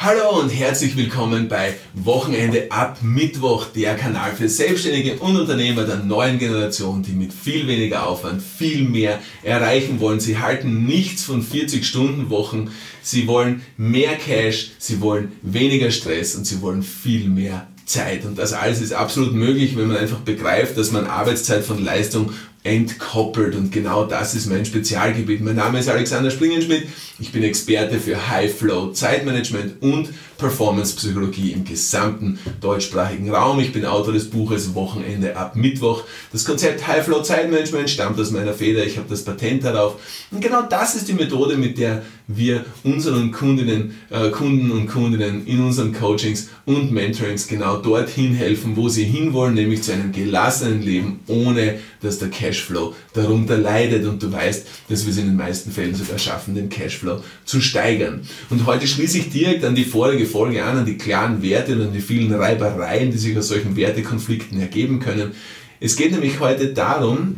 Hallo und herzlich willkommen bei Wochenende ab Mittwoch, der Kanal für Selbstständige und Unternehmer der neuen Generation, die mit viel weniger Aufwand viel mehr erreichen wollen. Sie halten nichts von 40-Stunden-Wochen, sie wollen mehr Cash, sie wollen weniger Stress und sie wollen viel mehr Zeit. Und das alles ist absolut möglich, wenn man einfach begreift, dass man Arbeitszeit von Leistung entkoppelt. Und genau das ist mein Spezialgebiet. Mein Name ist Alexander Springenschmidt. Ich bin Experte für High Flow Zeitmanagement und Performance Psychologie im gesamten deutschsprachigen Raum. Ich bin Autor des Buches Wochenende ab Mittwoch. Das Konzept High Flow Zeitmanagement stammt aus meiner Feder. Ich habe das Patent darauf. Und genau das ist die Methode, mit der wir unseren Kundinnen, äh, Kunden und Kundinnen in unseren Coachings und Mentorings genau dorthin helfen, wo sie hinwollen, nämlich zu einem gelassenen Leben, ohne dass der Cashflow darunter leidet. Und du weißt, dass wir es in den meisten Fällen sogar schaffen, den Cashflow zu steigern. Und heute schließe ich direkt an die vorige Folge an, an die klaren Werte und an die vielen Reibereien, die sich aus solchen Wertekonflikten ergeben können. Es geht nämlich heute darum,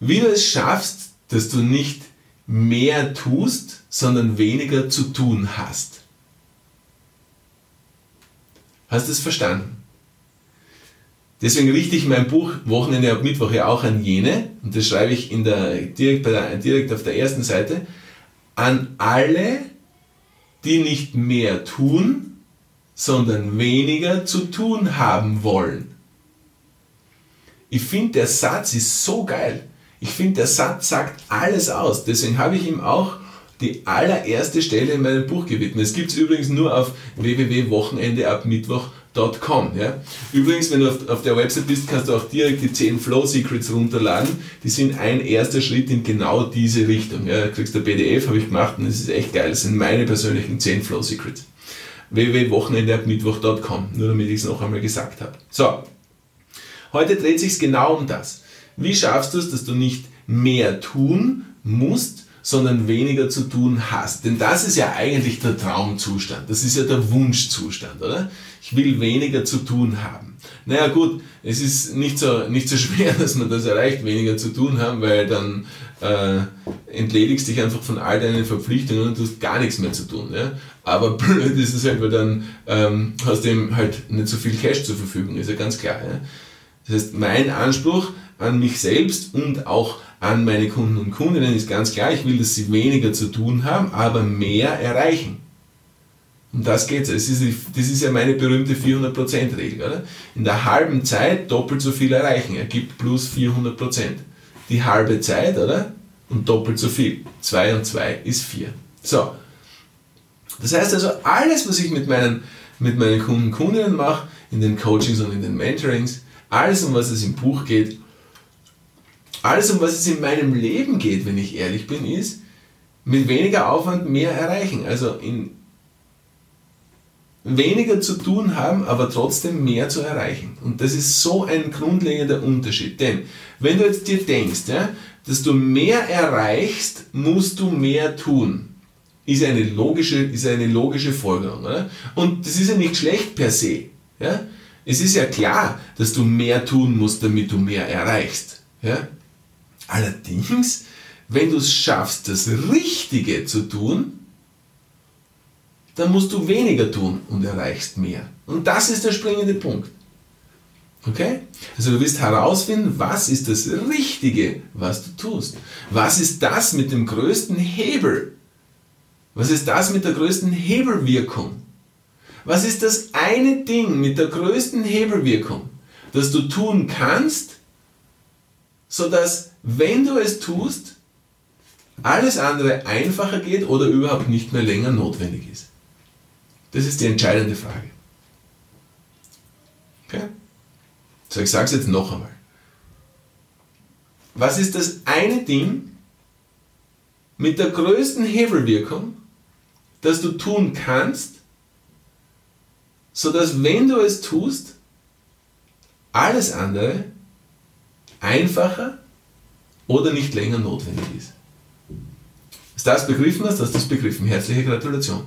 wie du es schaffst, dass du nicht mehr tust, sondern weniger zu tun hast. Hast du es verstanden? Deswegen richte ich mein Buch Wochenende ab Mittwoch ja auch an jene, und das schreibe ich in der, direkt, der, direkt auf der ersten Seite, an alle, die nicht mehr tun, sondern weniger zu tun haben wollen. Ich finde, der Satz ist so geil. Ich finde, der Satz sagt alles aus. Deswegen habe ich ihm auch die allererste Stelle in meinem Buch gewidmet. Es gibt es übrigens nur auf www.wochenendeabmittwoch.com. Ja? Übrigens, wenn du auf, auf, der Website bist, kannst du auch direkt die 10 Flow Secrets runterladen. Die sind ein erster Schritt in genau diese Richtung. Ja? Du kriegst ein PDF, habe ich gemacht und das ist echt geil. Das sind meine persönlichen 10 Flow Secrets. www.wochenendeabmittwoch.com, nur damit ich es noch einmal gesagt habe. So, heute dreht sich genau um das. Wie schaffst du es, dass du nicht mehr tun musst, sondern weniger zu tun hast? Denn das ist ja eigentlich der Traumzustand. Das ist ja der Wunschzustand, oder? Ich will weniger zu tun haben. Naja gut, es ist nicht so, nicht so schwer, dass man das erreicht, weniger zu tun haben, weil dann äh, entledigst dich einfach von all deinen Verpflichtungen und du hast gar nichts mehr zu tun. Ja? Aber blöd ist es halt, weil dann ähm, hast du eben halt nicht so viel Cash zur Verfügung, ist ja ganz klar. Ja? Das heißt, mein Anspruch an mich selbst und auch an meine Kunden und Kundinnen ist ganz klar, ich will, dass sie weniger zu tun haben, aber mehr erreichen. Um das geht es. Das ist ja meine berühmte 400%-Regel. Oder? In der halben Zeit doppelt so viel erreichen, ergibt plus 400%. Die halbe Zeit, oder? Und doppelt so viel. 2 und 2 ist 4. So. Das heißt also, alles, was ich mit meinen, mit meinen Kunden und Kundinnen mache, in den Coachings und in den Mentorings, alles, um was es im Buch geht, alles, um was es in meinem Leben geht, wenn ich ehrlich bin, ist, mit weniger Aufwand mehr erreichen. Also in weniger zu tun haben, aber trotzdem mehr zu erreichen. Und das ist so ein grundlegender Unterschied. Denn wenn du jetzt dir denkst, ja, dass du mehr erreichst, musst du mehr tun. Ist eine logische, ist eine logische Folgerung. Oder? Und das ist ja nicht schlecht per se. Ja? Es ist ja klar, dass du mehr tun musst, damit du mehr erreichst. Ja? Allerdings, wenn du es schaffst, das Richtige zu tun, dann musst du weniger tun und erreichst mehr. Und das ist der springende Punkt. Okay? Also du wirst herausfinden, was ist das Richtige, was du tust. Was ist das mit dem größten Hebel? Was ist das mit der größten Hebelwirkung? Was ist das eine Ding mit der größten Hebelwirkung, das du tun kannst, sodass, wenn du es tust, alles andere einfacher geht oder überhaupt nicht mehr länger notwendig ist? Das ist die entscheidende Frage. Okay? So, ich sage es jetzt noch einmal. Was ist das eine Ding mit der größten Hebelwirkung, das du tun kannst, sodass wenn du es tust, alles andere einfacher oder nicht länger notwendig ist. Ist das begriffen hast, du es begriffen. Herzliche Gratulation.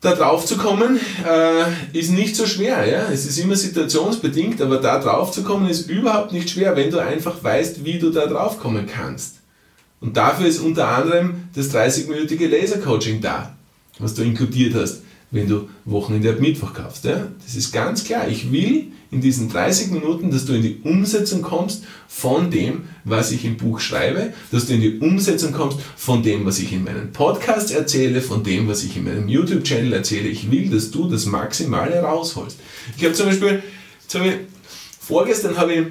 Da drauf zu kommen äh, ist nicht so schwer. Ja? Es ist immer situationsbedingt, aber da drauf zu kommen ist überhaupt nicht schwer, wenn du einfach weißt, wie du da drauf kommen kannst. Und dafür ist unter anderem das 30-minütige Laser-Coaching da, was du inkludiert hast, wenn du Wochenende ab Mittwoch kaufst. Ja? Das ist ganz klar. Ich will in diesen 30 Minuten, dass du in die Umsetzung kommst von dem, was ich im Buch schreibe, dass du in die Umsetzung kommst von dem, was ich in meinem Podcast erzähle, von dem, was ich in meinem YouTube-Channel erzähle. Ich will, dass du das Maximale rausholst. Ich habe zum Beispiel, habe ich, vorgestern habe ich,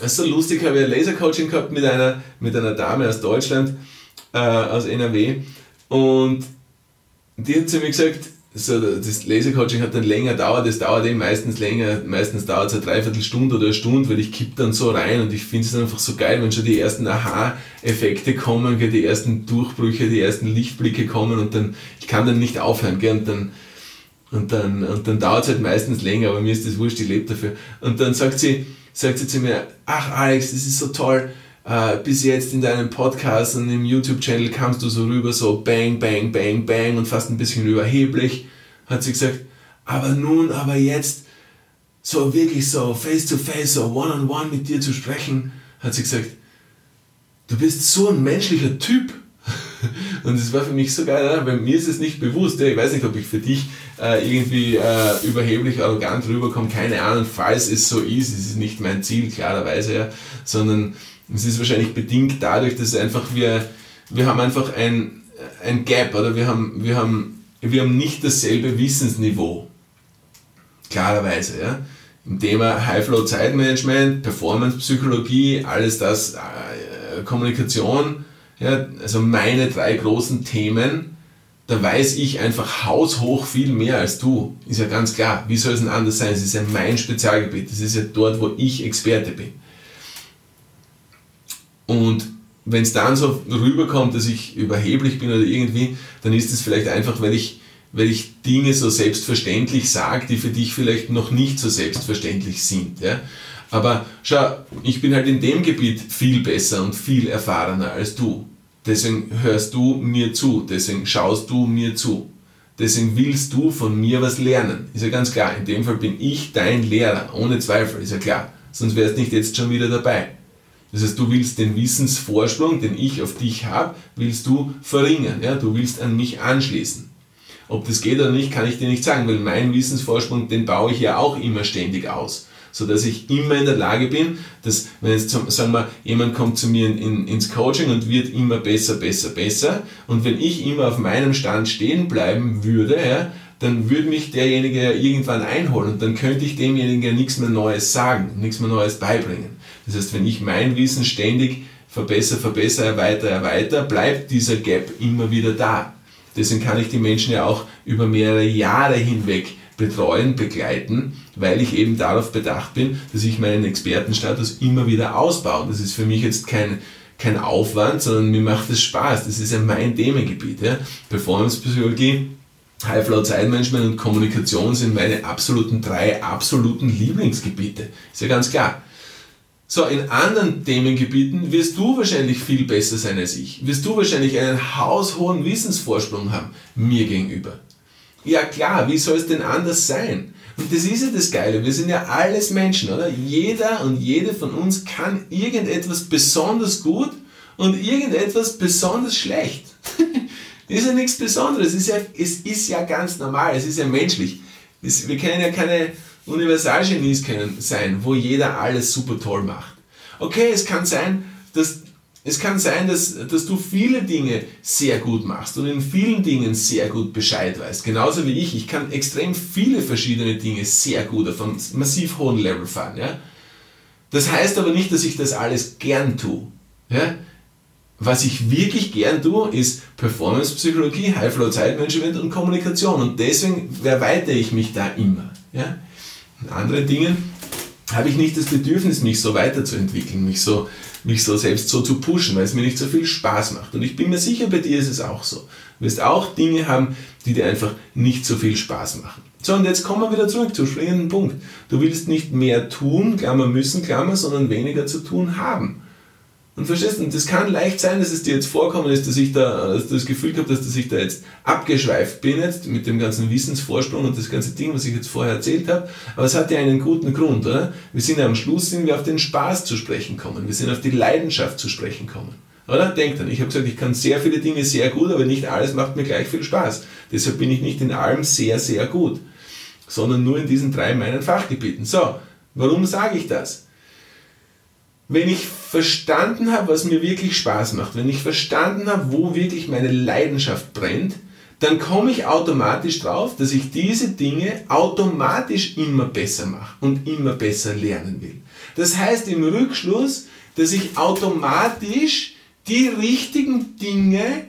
das ist so lustig, habe ich ein Laser-Coaching gehabt mit einer, mit einer Dame aus Deutschland, äh, aus NRW und die hat zu mir gesagt, so, das Lasercoaching hat dann länger dauert, das dauert eben meistens länger, meistens dauert es eine Dreiviertelstunde oder eine Stunde, weil ich kipp dann so rein und ich finde es einfach so geil, wenn schon die ersten Aha-Effekte kommen, die ersten Durchbrüche, die ersten Lichtblicke kommen und dann, ich kann dann nicht aufhören, gell, und dann, und dann, und dann dauert es halt meistens länger, aber mir ist das wurscht, ich lebe dafür. Und dann sagt sie, sagt sie zu mir, ach Alex, das ist so toll, Uh, bis jetzt in deinem Podcast und im YouTube-Channel kamst du so rüber, so bang, bang, bang, bang und fast ein bisschen überheblich, hat sie gesagt. Aber nun, aber jetzt, so wirklich so face to face, so one on one mit dir zu sprechen, hat sie gesagt, du bist so ein menschlicher Typ. Und es war für mich so geil, weil mir ist es nicht bewusst. Ich weiß nicht, ob ich für dich äh, irgendwie äh, überheblich, arrogant rüberkomme, keine Ahnung, falls es so ist, es ist nicht mein Ziel, klarerweise, sondern es ist wahrscheinlich bedingt dadurch, dass einfach wir, wir haben einfach ein, ein Gap oder wir haben, wir, haben, wir haben nicht dasselbe Wissensniveau. Klarerweise, ja. Im Thema High-Flow-Zeitmanagement, Performance-Psychologie, alles das, äh, Kommunikation, ja, also meine drei großen Themen, da weiß ich einfach haushoch viel mehr als du. Ist ja ganz klar. Wie soll es denn anders sein? Es ist ja mein Spezialgebiet. Das ist ja dort, wo ich Experte bin. Und wenn es dann so rüberkommt, dass ich überheblich bin oder irgendwie, dann ist es vielleicht einfach, weil ich, weil ich Dinge so selbstverständlich sage, die für dich vielleicht noch nicht so selbstverständlich sind. Ja? Aber schau, ich bin halt in dem Gebiet viel besser und viel erfahrener als du. Deswegen hörst du mir zu, deswegen schaust du mir zu. Deswegen willst du von mir was lernen. Ist ja ganz klar. In dem Fall bin ich dein Lehrer, ohne Zweifel, ist ja klar. Sonst wärst nicht jetzt schon wieder dabei. Das heißt, du willst den Wissensvorsprung, den ich auf dich habe, willst du verringern. Ja? Du willst an mich anschließen. Ob das geht oder nicht, kann ich dir nicht sagen, weil mein Wissensvorsprung, den baue ich ja auch immer ständig aus. So dass ich immer in der Lage bin, dass, wenn jetzt, sagen wir, jemand kommt zu mir in, in, ins Coaching und wird immer besser, besser, besser, und wenn ich immer auf meinem Stand stehen bleiben würde, ja, dann würde mich derjenige ja irgendwann einholen und dann könnte ich demjenigen ja nichts mehr Neues sagen, nichts mehr Neues beibringen. Das heißt, wenn ich mein Wissen ständig verbessere, verbessere, erweitere, erweitere, bleibt dieser Gap immer wieder da. Deswegen kann ich die Menschen ja auch über mehrere Jahre hinweg betreuen, begleiten, weil ich eben darauf bedacht bin, dass ich meinen Expertenstatus immer wieder ausbaue. Das ist für mich jetzt kein, kein Aufwand, sondern mir macht es Spaß. Das ist ja mein Themengebiet. Ja? Performance-Psychologie, High-Flow-Zeitmanagement und Kommunikation sind meine absoluten drei absoluten Lieblingsgebiete. Ist ja ganz klar. So, in anderen Themengebieten wirst du wahrscheinlich viel besser sein als ich. Wirst du wahrscheinlich einen haushohen Wissensvorsprung haben, mir gegenüber. Ja klar, wie soll es denn anders sein? Und das ist ja das Geile, wir sind ja alles Menschen, oder? Jeder und jede von uns kann irgendetwas besonders gut und irgendetwas besonders schlecht. ist ja nichts Besonderes, es ist ja, es ist ja ganz normal, es ist ja menschlich. wir kennen ja keine Universalgenies können sein, wo jeder alles super toll macht. Okay, es kann sein, dass es kann sein, dass, dass du viele Dinge sehr gut machst und in vielen Dingen sehr gut Bescheid weißt. Genauso wie ich. Ich kann extrem viele verschiedene Dinge sehr gut auf einem massiv hohen Level fahren. Ja? Das heißt aber nicht, dass ich das alles gern tue. Ja? Was ich wirklich gern tue, ist Performance-Psychologie, High-Flow-Zeitmanagement und Kommunikation. Und deswegen erweitere ich mich da immer. Ja? In anderen Dingen habe ich nicht das Bedürfnis, mich so weiterzuentwickeln, mich so, mich so selbst so zu pushen, weil es mir nicht so viel Spaß macht. Und ich bin mir sicher, bei dir ist es auch so. Du wirst auch Dinge haben, die dir einfach nicht so viel Spaß machen. So, und jetzt kommen wir wieder zurück zum springenden Punkt. Du willst nicht mehr tun, Klammer müssen, Klammer, sondern weniger zu tun haben. Und verstehst du, das kann leicht sein, dass es dir jetzt vorkommen ist, dass ich da, dass du das Gefühl hast, dass ich da jetzt abgeschweift bin jetzt mit dem ganzen Wissensvorsprung und das ganze Ding, was ich jetzt vorher erzählt habe. Aber es hat ja einen guten Grund, oder? Wir sind ja am Schluss sind wir auf den Spaß zu sprechen kommen. Wir sind auf die Leidenschaft zu sprechen kommen. Oder? Denk dann, ich habe gesagt, ich kann sehr viele Dinge sehr gut, aber nicht alles macht mir gleich viel Spaß. Deshalb bin ich nicht in allem sehr, sehr gut, sondern nur in diesen drei meinen Fachgebieten. So, warum sage ich das? Wenn ich verstanden habe, was mir wirklich Spaß macht, wenn ich verstanden habe, wo wirklich meine Leidenschaft brennt, dann komme ich automatisch drauf, dass ich diese Dinge automatisch immer besser mache und immer besser lernen will. Das heißt im Rückschluss, dass ich automatisch die richtigen Dinge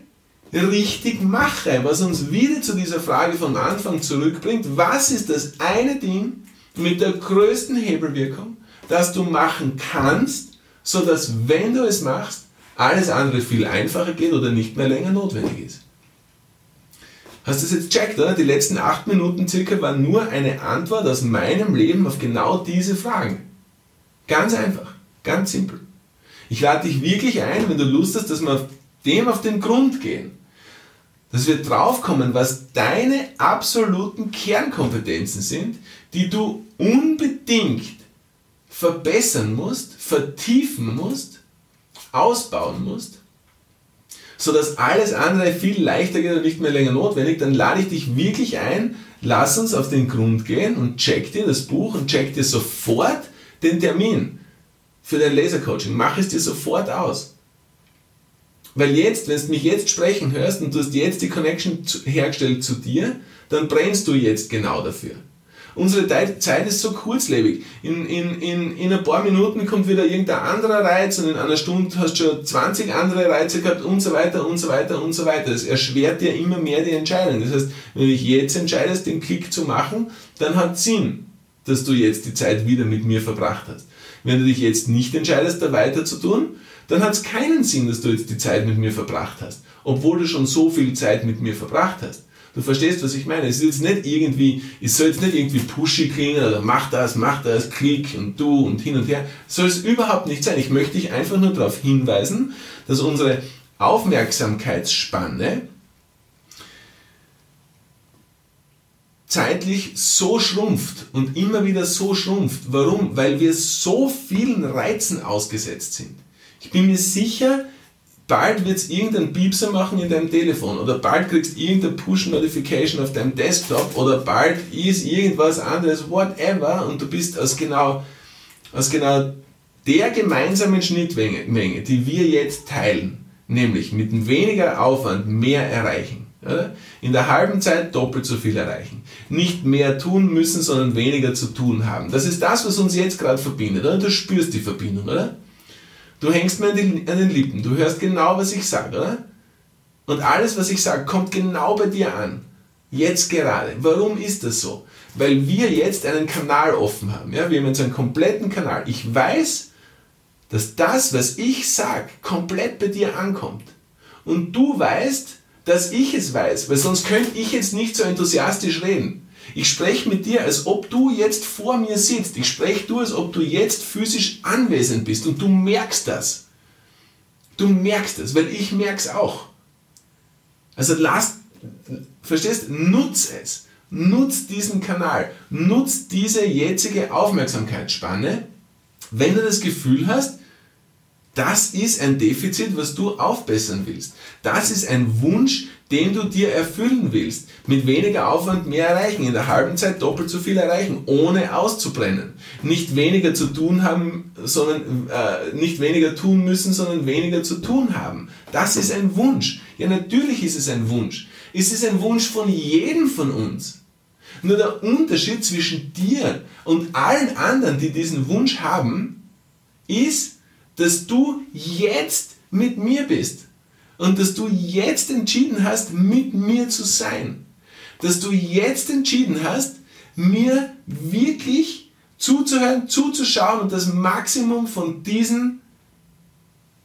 richtig mache, was uns wieder zu dieser Frage vom Anfang zurückbringt, was ist das eine Ding mit der größten Hebelwirkung, das du machen kannst, so dass wenn du es machst, alles andere viel einfacher geht oder nicht mehr länger notwendig ist. Hast du das jetzt checkt, oder? Die letzten acht Minuten circa waren nur eine Antwort aus meinem Leben auf genau diese Fragen. Ganz einfach, ganz simpel. Ich lade dich wirklich ein, wenn du Lust hast, dass wir dem auf den Grund gehen. Dass wir draufkommen, was deine absoluten Kernkompetenzen sind, die du unbedingt verbessern musst, vertiefen musst, ausbauen musst, sodass alles andere viel leichter geht und nicht mehr länger notwendig, dann lade ich dich wirklich ein, lass uns auf den Grund gehen und check dir das Buch und check dir sofort den Termin für dein Lasercoaching. Mach es dir sofort aus. Weil jetzt, wenn du mich jetzt sprechen hörst und du hast jetzt die Connection hergestellt zu dir, dann brennst du jetzt genau dafür. Unsere Zeit ist so kurzlebig. In, in, in, in ein paar Minuten kommt wieder irgendein anderer Reiz und in einer Stunde hast du schon 20 andere Reize gehabt und so weiter und so weiter und so weiter. Das erschwert dir immer mehr die Entscheidung. Das heißt, wenn du dich jetzt entscheidest, den Klick zu machen, dann hat Sinn, dass du jetzt die Zeit wieder mit mir verbracht hast. Wenn du dich jetzt nicht entscheidest, da weiter zu tun, dann hat es keinen Sinn, dass du jetzt die Zeit mit mir verbracht hast, obwohl du schon so viel Zeit mit mir verbracht hast. Du verstehst, was ich meine. Es ist jetzt nicht irgendwie, es soll jetzt nicht irgendwie pushy klingen oder mach das, mach das, klick und du und hin und her. Soll es überhaupt nicht sein. Ich möchte dich einfach nur darauf hinweisen, dass unsere Aufmerksamkeitsspanne zeitlich so schrumpft und immer wieder so schrumpft. Warum? Weil wir so vielen Reizen ausgesetzt sind. Ich bin mir sicher, bald wird es irgendeinen Piepser machen in deinem Telefon oder bald kriegst du irgendeine Push-Notification auf deinem Desktop oder bald ist irgendwas anderes, whatever, und du bist aus genau, aus genau der gemeinsamen Schnittmenge, die wir jetzt teilen, nämlich mit weniger Aufwand mehr erreichen. In der halben Zeit doppelt so viel erreichen. Nicht mehr tun müssen, sondern weniger zu tun haben. Das ist das, was uns jetzt gerade verbindet. Oder? Du spürst die Verbindung, oder? Du hängst mir an, die, an den Lippen, du hörst genau, was ich sage, oder? Und alles, was ich sage, kommt genau bei dir an. Jetzt gerade. Warum ist das so? Weil wir jetzt einen Kanal offen haben. Ja? Wir haben jetzt einen kompletten Kanal. Ich weiß, dass das, was ich sage, komplett bei dir ankommt. Und du weißt, dass ich es weiß, weil sonst könnte ich jetzt nicht so enthusiastisch reden. Ich spreche mit dir, als ob du jetzt vor mir sitzt. Ich spreche du, als ob du jetzt physisch anwesend bist und du merkst das. Du merkst es, weil ich merke es auch. Also lass, verstehst, nutz es. Nutz diesen Kanal. Nutz diese jetzige Aufmerksamkeitsspanne, wenn du das Gefühl hast, das ist ein Defizit, was du aufbessern willst. Das ist ein Wunsch, den du dir erfüllen willst. Mit weniger Aufwand mehr erreichen, in der halben Zeit doppelt so viel erreichen, ohne auszubrennen. Nicht weniger zu tun haben, sondern äh, nicht weniger tun müssen, sondern weniger zu tun haben. Das ist ein Wunsch. Ja, natürlich ist es ein Wunsch. Es ist ein Wunsch von jedem von uns. Nur der Unterschied zwischen dir und allen anderen, die diesen Wunsch haben, ist, dass du jetzt mit mir bist und dass du jetzt entschieden hast, mit mir zu sein. Dass du jetzt entschieden hast, mir wirklich zuzuhören, zuzuschauen und das Maximum von diesen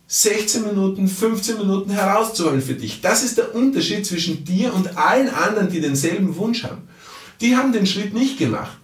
16 Minuten, 15 Minuten herauszuholen für dich. Das ist der Unterschied zwischen dir und allen anderen, die denselben Wunsch haben. Die haben den Schritt nicht gemacht.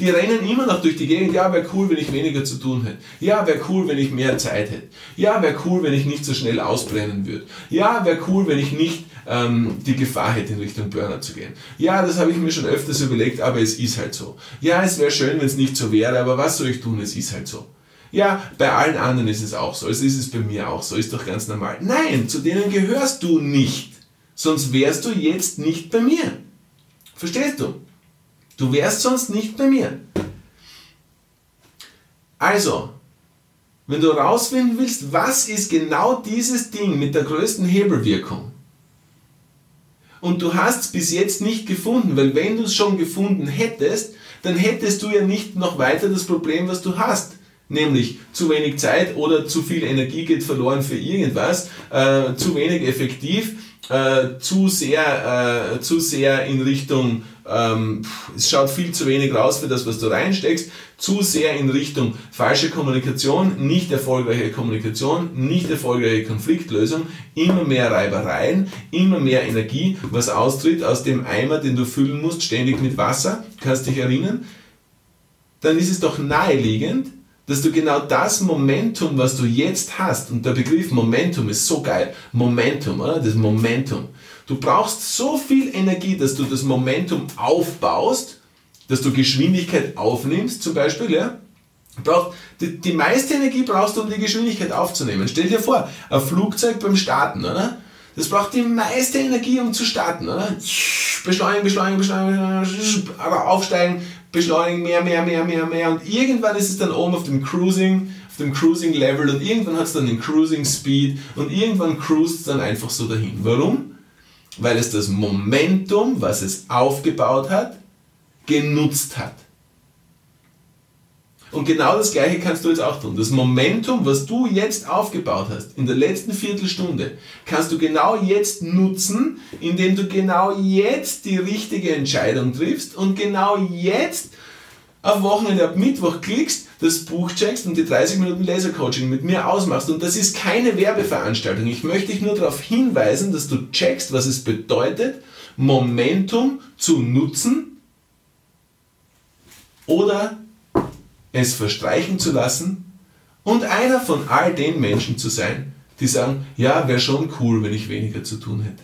Die rennen immer noch durch die Gegend. Ja, wäre cool, wenn ich weniger zu tun hätte. Ja, wäre cool, wenn ich mehr Zeit hätte. Ja, wäre cool, wenn ich nicht so schnell ausbrennen würde. Ja, wäre cool, wenn ich nicht ähm, die Gefahr hätte, in Richtung Burner zu gehen. Ja, das habe ich mir schon öfters überlegt, aber es ist halt so. Ja, es wäre schön, wenn es nicht so wäre, aber was soll ich tun? Es ist halt so. Ja, bei allen anderen ist es auch so. Also ist es bei mir auch so. Ist doch ganz normal. Nein, zu denen gehörst du nicht. Sonst wärst du jetzt nicht bei mir. Verstehst du? Du wärst sonst nicht bei mir. Also, wenn du herausfinden willst, was ist genau dieses Ding mit der größten Hebelwirkung, und du hast es bis jetzt nicht gefunden, weil wenn du es schon gefunden hättest, dann hättest du ja nicht noch weiter das Problem, was du hast. Nämlich zu wenig Zeit oder zu viel Energie geht verloren für irgendwas, äh, zu wenig effektiv, äh, zu, sehr, äh, zu sehr in Richtung ähm, es schaut viel zu wenig raus für das, was du reinsteckst, zu sehr in Richtung falsche Kommunikation, nicht erfolgreiche Kommunikation, nicht erfolgreiche Konfliktlösung, immer mehr Reibereien, immer mehr Energie, was austritt aus dem Eimer, den du füllen musst, ständig mit Wasser, kannst dich erinnern, dann ist es doch naheliegend, dass du genau das Momentum, was du jetzt hast, und der Begriff Momentum ist so geil, Momentum, oder? Das Momentum. Du brauchst so viel Energie, dass du das Momentum aufbaust, dass du Geschwindigkeit aufnimmst, zum Beispiel, ja. Braucht, die, die meiste Energie brauchst du, um die Geschwindigkeit aufzunehmen. Stell dir vor, ein Flugzeug beim Starten, oder? Das braucht die meiste Energie, um zu starten, oder? Beschleunigen, beschleunigen, beschleunigen, aber aufsteigen, beschleunigen, mehr, mehr, mehr, mehr, mehr. Und irgendwann ist es dann oben auf dem Cruising, auf dem Cruising Level und irgendwann hat es dann den Cruising Speed und irgendwann cruist es dann einfach so dahin. Warum? Weil es das Momentum, was es aufgebaut hat, genutzt hat. Und genau das Gleiche kannst du jetzt auch tun. Das Momentum, was du jetzt aufgebaut hast, in der letzten Viertelstunde, kannst du genau jetzt nutzen, indem du genau jetzt die richtige Entscheidung triffst und genau jetzt auf Wochenende ab Mittwoch klickst, das Buch checkst und die 30 Minuten Lasercoaching mit mir ausmachst. Und das ist keine Werbeveranstaltung. Ich möchte dich nur darauf hinweisen, dass du checkst, was es bedeutet, Momentum zu nutzen oder es verstreichen zu lassen und einer von all den Menschen zu sein, die sagen, ja, wäre schon cool, wenn ich weniger zu tun hätte.